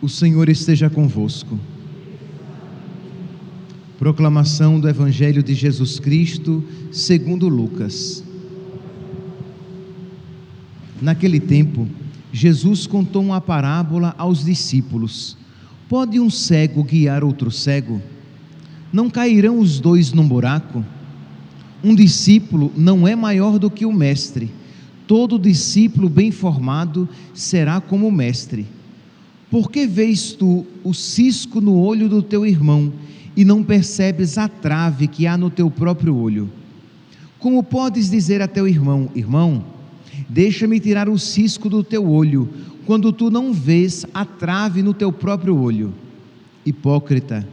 O Senhor esteja convosco. Proclamação do Evangelho de Jesus Cristo, segundo Lucas. Naquele tempo, Jesus contou uma parábola aos discípulos: Pode um cego guiar outro cego? Não cairão os dois num buraco? Um discípulo não é maior do que o mestre. Todo discípulo bem formado será como o mestre. Por que vês tu o cisco no olho do teu irmão e não percebes a trave que há no teu próprio olho? Como podes dizer a teu irmão: Irmão, deixa-me tirar o cisco do teu olho, quando tu não vês a trave no teu próprio olho? Hipócrita,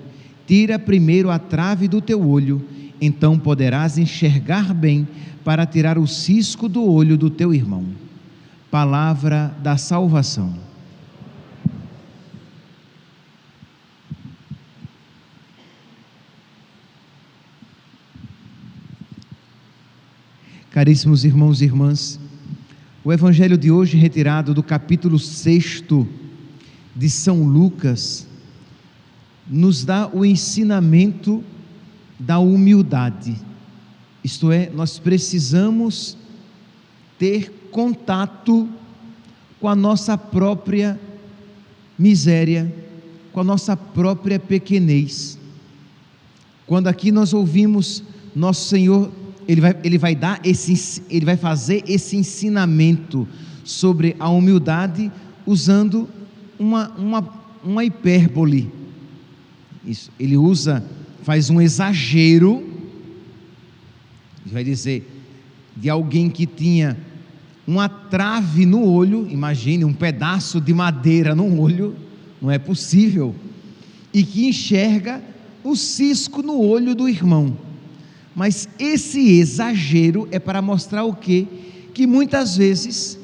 tira primeiro a trave do teu olho, então poderás enxergar bem para tirar o cisco do olho do teu irmão. Palavra da salvação. Caríssimos irmãos e irmãs, o evangelho de hoje, retirado do capítulo 6 de São Lucas, nos dá o ensinamento da humildade. Isto é, nós precisamos ter contato com a nossa própria miséria, com a nossa própria pequenez. Quando aqui nós ouvimos nosso Senhor ele vai, ele vai dar esse, ele vai fazer esse ensinamento sobre a humildade usando uma, uma, uma hipérbole. Isso, ele usa, faz um exagero, ele vai dizer, de alguém que tinha uma trave no olho, imagine um pedaço de madeira no olho, não é possível, e que enxerga o cisco no olho do irmão. Mas esse exagero é para mostrar o quê? Que muitas vezes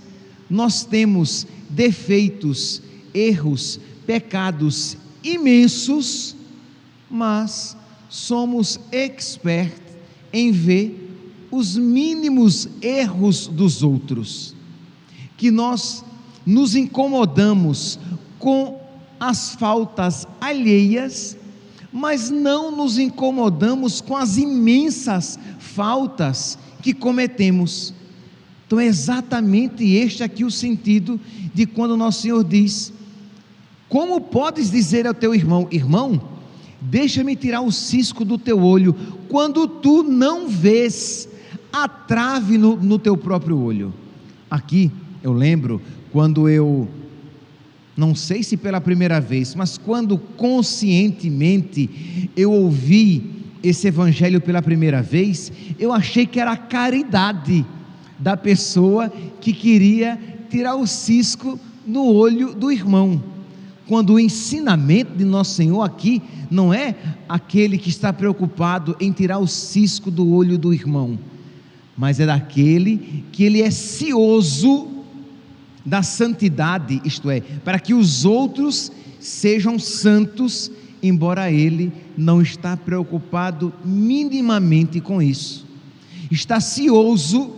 nós temos defeitos, erros, pecados imensos, mas somos expert em ver os mínimos erros dos outros. Que nós nos incomodamos com as faltas alheias mas não nos incomodamos com as imensas faltas que cometemos. Então é exatamente este aqui o sentido de quando nosso Senhor diz: Como podes dizer ao teu irmão, irmão, deixa-me tirar o cisco do teu olho, quando tu não vês a trave no, no teu próprio olho? Aqui eu lembro quando eu não sei se pela primeira vez, mas quando conscientemente eu ouvi esse evangelho pela primeira vez, eu achei que era a caridade da pessoa que queria tirar o cisco no olho do irmão. Quando o ensinamento de nosso Senhor aqui não é aquele que está preocupado em tirar o cisco do olho do irmão, mas é daquele que ele é cioso da santidade, isto é, para que os outros sejam santos, embora ele não está preocupado minimamente com isso. Está cioso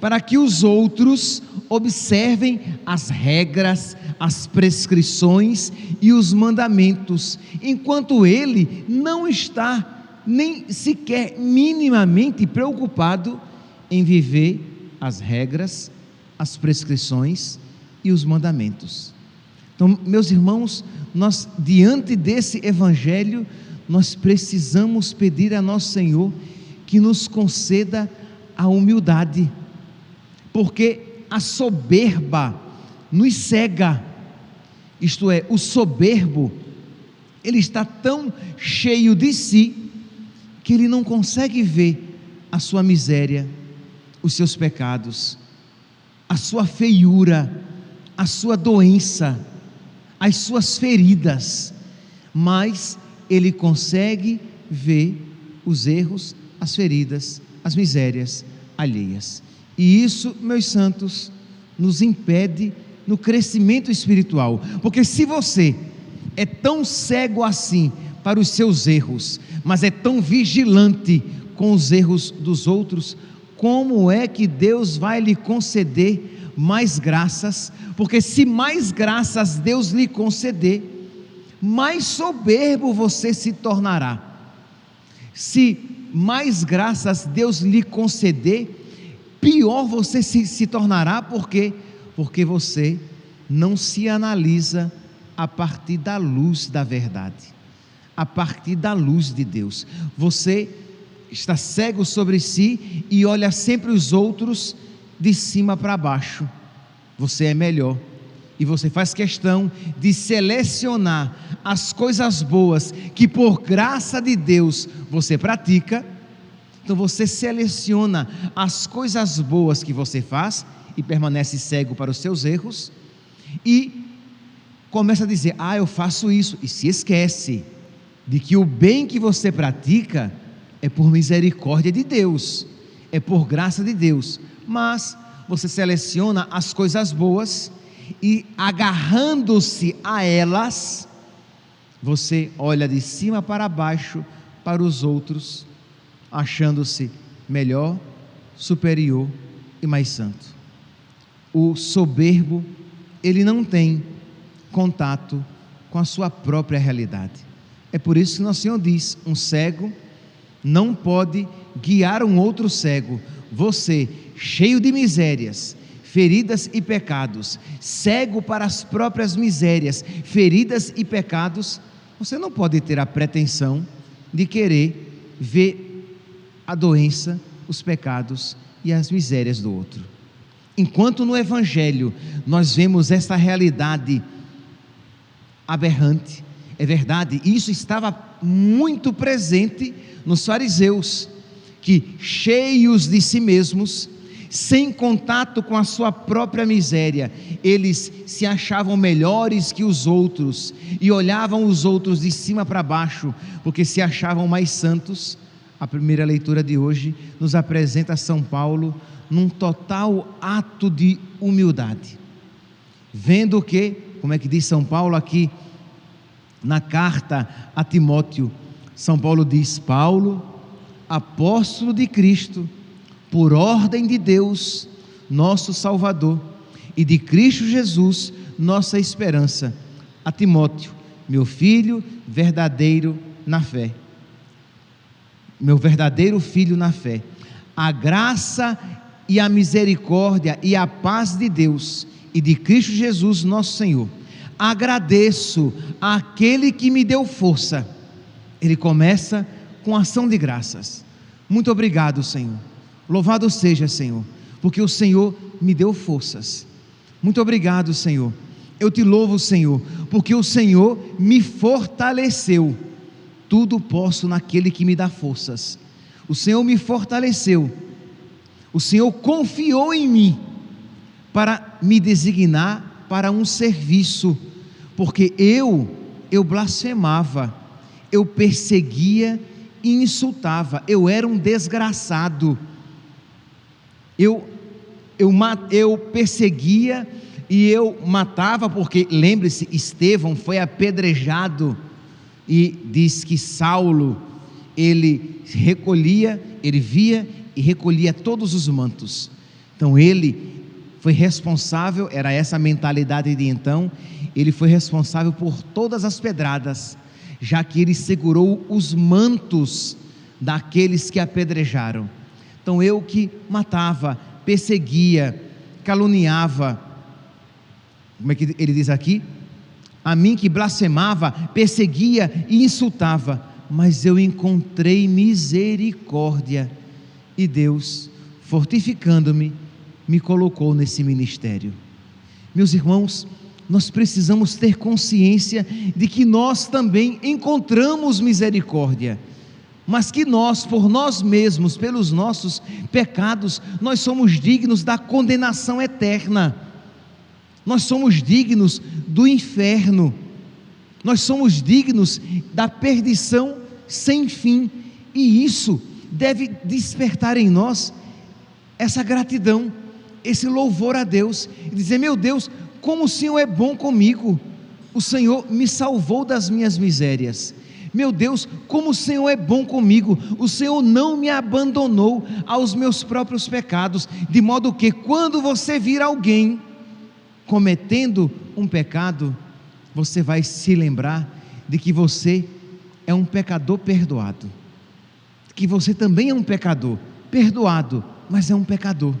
para que os outros observem as regras, as prescrições e os mandamentos, enquanto ele não está nem sequer minimamente preocupado em viver as regras, as prescrições e os mandamentos. Então, meus irmãos, nós diante desse evangelho, nós precisamos pedir a nosso Senhor que nos conceda a humildade, porque a soberba nos cega. Isto é, o soberbo, ele está tão cheio de si que ele não consegue ver a sua miséria, os seus pecados a sua feiura, a sua doença, as suas feridas, mas ele consegue ver os erros, as feridas, as misérias alheias. E isso, meus santos, nos impede no crescimento espiritual, porque se você é tão cego assim para os seus erros, mas é tão vigilante com os erros dos outros, como é que Deus vai lhe conceder mais graças? Porque se mais graças Deus lhe conceder, mais soberbo você se tornará. Se mais graças Deus lhe conceder, pior você se, se tornará, por quê? Porque você não se analisa a partir da luz da verdade, a partir da luz de Deus. Você está cego sobre si e olha sempre os outros de cima para baixo. Você é melhor. E você faz questão de selecionar as coisas boas que, por graça de Deus, você pratica. Então você seleciona as coisas boas que você faz e permanece cego para os seus erros e começa a dizer: "Ah, eu faço isso" e se esquece de que o bem que você pratica é por misericórdia de Deus, é por graça de Deus. Mas você seleciona as coisas boas e agarrando-se a elas, você olha de cima para baixo para os outros, achando-se melhor, superior e mais santo. O soberbo, ele não tem contato com a sua própria realidade. É por isso que nosso Senhor diz: um cego não pode guiar um outro cego. Você, cheio de misérias, feridas e pecados, cego para as próprias misérias, feridas e pecados, você não pode ter a pretensão de querer ver a doença, os pecados e as misérias do outro. Enquanto no Evangelho nós vemos essa realidade aberrante, é verdade, isso estava muito presente nos fariseus, que cheios de si mesmos, sem contato com a sua própria miséria, eles se achavam melhores que os outros e olhavam os outros de cima para baixo, porque se achavam mais santos. A primeira leitura de hoje nos apresenta São Paulo num total ato de humildade, vendo que, como é que diz São Paulo aqui, na carta a Timóteo, São Paulo diz: Paulo, apóstolo de Cristo, por ordem de Deus, nosso Salvador, e de Cristo Jesus, nossa esperança, a Timóteo, meu filho verdadeiro na fé. Meu verdadeiro filho na fé. A graça e a misericórdia e a paz de Deus e de Cristo Jesus, nosso Senhor agradeço àquele que me deu força. Ele começa com ação de graças. Muito obrigado, Senhor. Louvado seja, Senhor, porque o Senhor me deu forças. Muito obrigado, Senhor. Eu te louvo, Senhor, porque o Senhor me fortaleceu. Tudo posso naquele que me dá forças. O Senhor me fortaleceu. O Senhor confiou em mim para me designar para um serviço porque eu, eu blasfemava, eu perseguia e insultava, eu era um desgraçado, eu, eu, eu perseguia e eu matava, porque lembre-se, Estevão foi apedrejado e diz que Saulo, ele recolhia, ele via e recolhia todos os mantos. Então ele foi responsável, era essa a mentalidade de então, ele foi responsável por todas as pedradas, já que ele segurou os mantos daqueles que apedrejaram. Então eu que matava, perseguia, caluniava, como é que ele diz aqui? A mim que blasfemava, perseguia e insultava, mas eu encontrei misericórdia e Deus, fortificando-me, me colocou nesse ministério. Meus irmãos, nós precisamos ter consciência de que nós também encontramos misericórdia, mas que nós, por nós mesmos, pelos nossos pecados, nós somos dignos da condenação eterna, nós somos dignos do inferno, nós somos dignos da perdição sem fim, e isso deve despertar em nós essa gratidão esse louvor a Deus e dizer: Meu Deus, como o Senhor é bom comigo, o Senhor me salvou das minhas misérias. Meu Deus, como o Senhor é bom comigo, o Senhor não me abandonou aos meus próprios pecados, de modo que quando você vir alguém cometendo um pecado, você vai se lembrar de que você é um pecador perdoado, que você também é um pecador perdoado, mas é um pecador,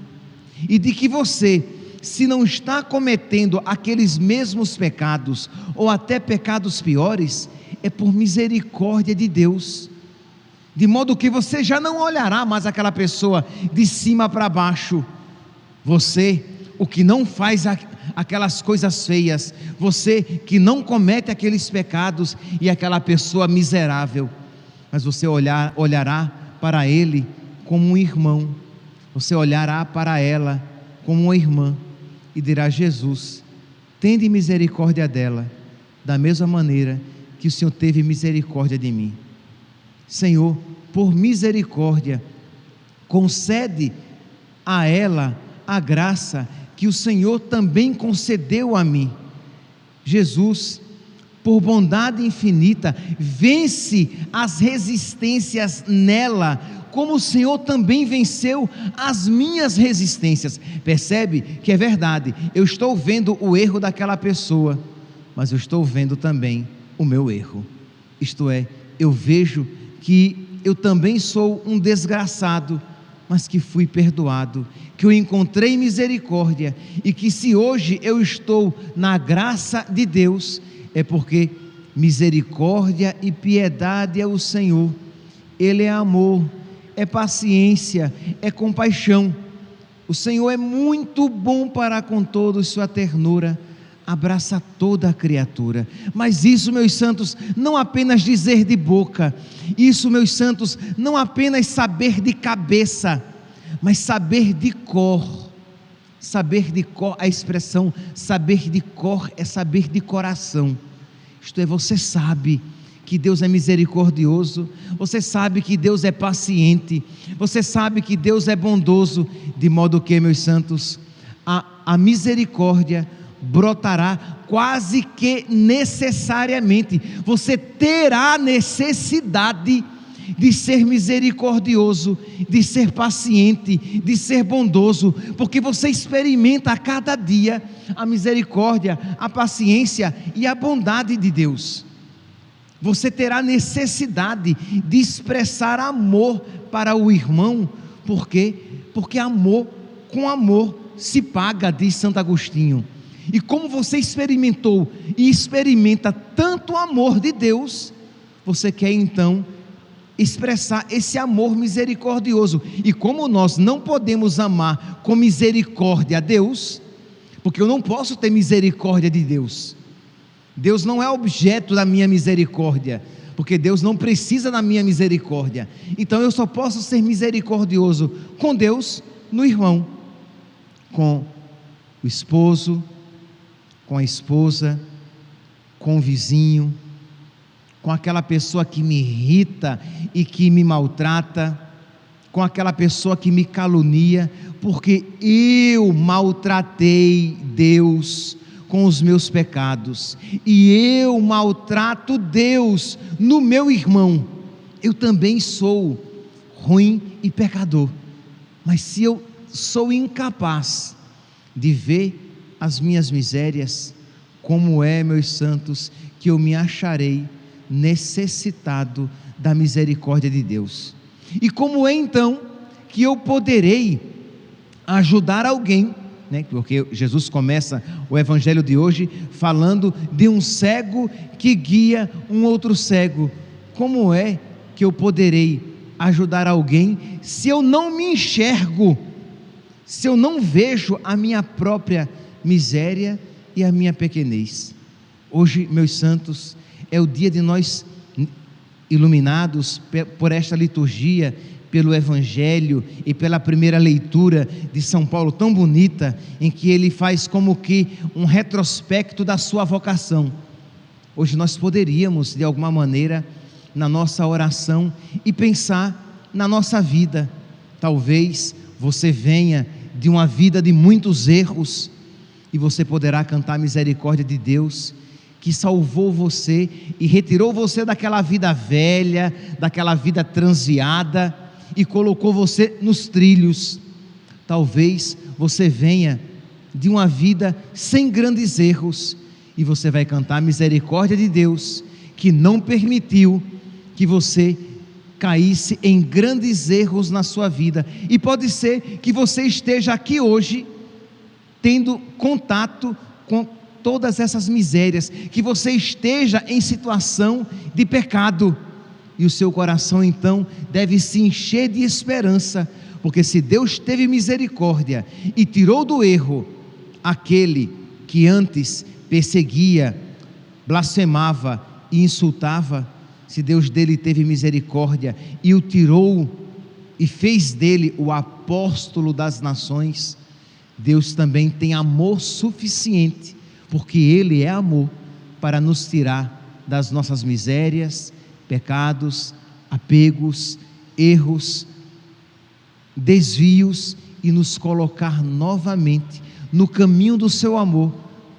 e de que você, se não está cometendo aqueles mesmos pecados, ou até pecados piores, é por misericórdia de Deus, de modo que você já não olhará mais aquela pessoa de cima para baixo, você, o que não faz aquelas coisas feias, você que não comete aqueles pecados e aquela pessoa miserável, mas você olhar, olhará para ele como um irmão, você olhará para ela como uma irmã e dirá: Jesus, tende misericórdia dela, da mesma maneira que o Senhor teve misericórdia de mim. Senhor, por misericórdia, concede a ela a graça que o Senhor também concedeu a mim. Jesus, por bondade infinita, vence as resistências nela, como o Senhor também venceu as minhas resistências. Percebe que é verdade, eu estou vendo o erro daquela pessoa, mas eu estou vendo também o meu erro. Isto é, eu vejo que eu também sou um desgraçado mas que fui perdoado, que eu encontrei misericórdia e que se hoje eu estou na graça de Deus, é porque misericórdia e piedade é o Senhor, Ele é amor, é paciência, é compaixão. O Senhor é muito bom para com todos, sua ternura abraça toda a criatura. Mas isso, meus santos, não apenas dizer de boca, isso, meus santos, não apenas saber de cabeça, mas saber de cor. Saber de cor, a expressão saber de cor é saber de coração. Isto é, você sabe que Deus é misericordioso, você sabe que Deus é paciente, você sabe que Deus é bondoso, de modo que, meus santos, a, a misericórdia brotará quase que necessariamente. Você terá necessidade de ser misericordioso, de ser paciente, de ser bondoso, porque você experimenta a cada dia a misericórdia, a paciência e a bondade de Deus. Você terá necessidade de expressar amor para o irmão, por quê? Porque amor com amor se paga, diz Santo Agostinho. E como você experimentou e experimenta tanto amor de Deus, você quer então expressar esse amor misericordioso. E como nós não podemos amar com misericórdia a Deus, porque eu não posso ter misericórdia de Deus. Deus não é objeto da minha misericórdia, porque Deus não precisa da minha misericórdia. Então eu só posso ser misericordioso com Deus no irmão, com o esposo, com a esposa, com o vizinho, com aquela pessoa que me irrita e que me maltrata, com aquela pessoa que me calunia, porque eu maltratei Deus com os meus pecados, e eu maltrato Deus no meu irmão. Eu também sou ruim e pecador, mas se eu sou incapaz de ver as minhas misérias, como é, meus santos, que eu me acharei necessitado da misericórdia de Deus. E como é então que eu poderei ajudar alguém, né? Porque Jesus começa o evangelho de hoje falando de um cego que guia um outro cego. Como é que eu poderei ajudar alguém se eu não me enxergo, se eu não vejo a minha própria miséria e a minha pequenez. Hoje, meus santos, é o dia de nós iluminados por esta liturgia, pelo Evangelho e pela primeira leitura de São Paulo, tão bonita, em que ele faz como que um retrospecto da sua vocação. Hoje nós poderíamos, de alguma maneira, na nossa oração e pensar na nossa vida. Talvez você venha de uma vida de muitos erros, e você poderá cantar a misericórdia de Deus que salvou você e retirou você daquela vida velha, daquela vida transeada e colocou você nos trilhos. Talvez você venha de uma vida sem grandes erros e você vai cantar a misericórdia de Deus que não permitiu que você caísse em grandes erros na sua vida. E pode ser que você esteja aqui hoje tendo contato com todas essas misérias, que você esteja em situação de pecado. E o seu coração então deve se encher de esperança, porque se Deus teve misericórdia e tirou do erro aquele que antes perseguia, blasfemava e insultava, se Deus dele teve misericórdia e o tirou e fez dele o apóstolo das nações, Deus também tem amor suficiente, porque Ele é amor, para nos tirar das nossas misérias, pecados, apegos, erros, desvios e nos colocar novamente no caminho do seu amor,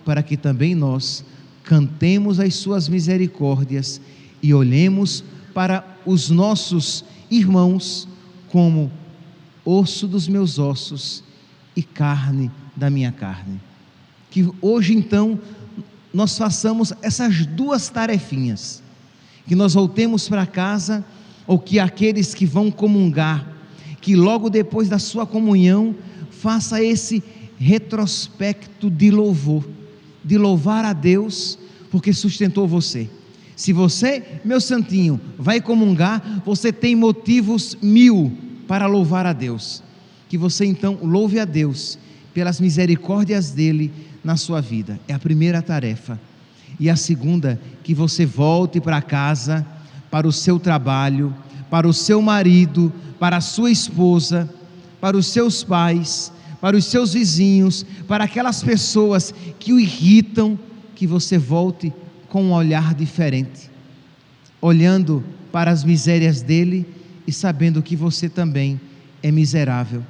para que também nós cantemos as suas misericórdias e olhemos para os nossos irmãos como osso dos meus ossos e carne da minha carne. Que hoje então nós façamos essas duas tarefinhas, que nós voltemos para casa ou que aqueles que vão comungar, que logo depois da sua comunhão faça esse retrospecto de louvor, de louvar a Deus porque sustentou você. Se você, meu santinho, vai comungar, você tem motivos mil para louvar a Deus. Que você então louve a Deus pelas misericórdias dele na sua vida. É a primeira tarefa. E a segunda, que você volte para casa, para o seu trabalho, para o seu marido, para a sua esposa, para os seus pais, para os seus vizinhos, para aquelas pessoas que o irritam, que você volte com um olhar diferente, olhando para as misérias dele e sabendo que você também é miserável,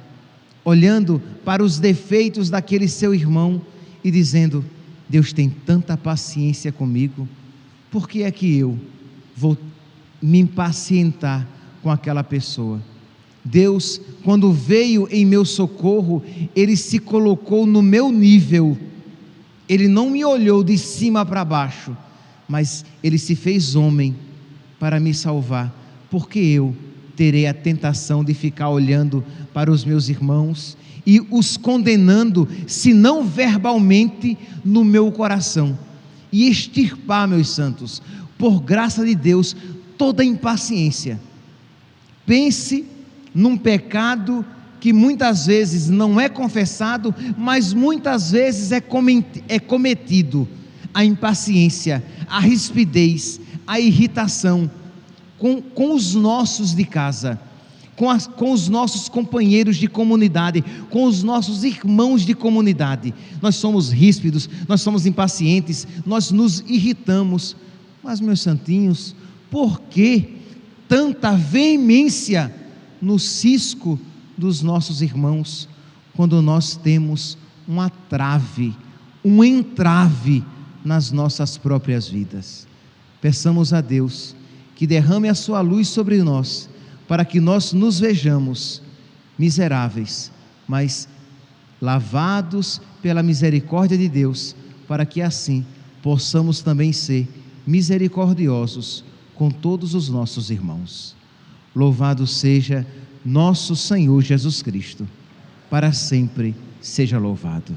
olhando para os defeitos daquele seu irmão e dizendo: Deus tem tanta paciência comigo, por que é que eu vou me impacientar com aquela pessoa? Deus, quando veio em meu socorro, Ele se colocou no meu nível, Ele não me olhou de cima para baixo, mas ele se fez homem para me salvar, porque eu terei a tentação de ficar olhando para os meus irmãos e os condenando, se não verbalmente, no meu coração, e extirpar, meus santos, por graça de Deus, toda impaciência. Pense num pecado que muitas vezes não é confessado, mas muitas vezes é, é cometido. A impaciência, a rispidez, a irritação com, com os nossos de casa, com, as, com os nossos companheiros de comunidade, com os nossos irmãos de comunidade. Nós somos ríspidos, nós somos impacientes, nós nos irritamos. Mas, meus santinhos, por que tanta veemência no cisco dos nossos irmãos, quando nós temos uma trave, um entrave nas nossas próprias vidas. Peçamos a Deus que derrame a sua luz sobre nós, para que nós nos vejamos miseráveis, mas lavados pela misericórdia de Deus, para que assim possamos também ser misericordiosos com todos os nossos irmãos. Louvado seja nosso Senhor Jesus Cristo, para sempre seja louvado.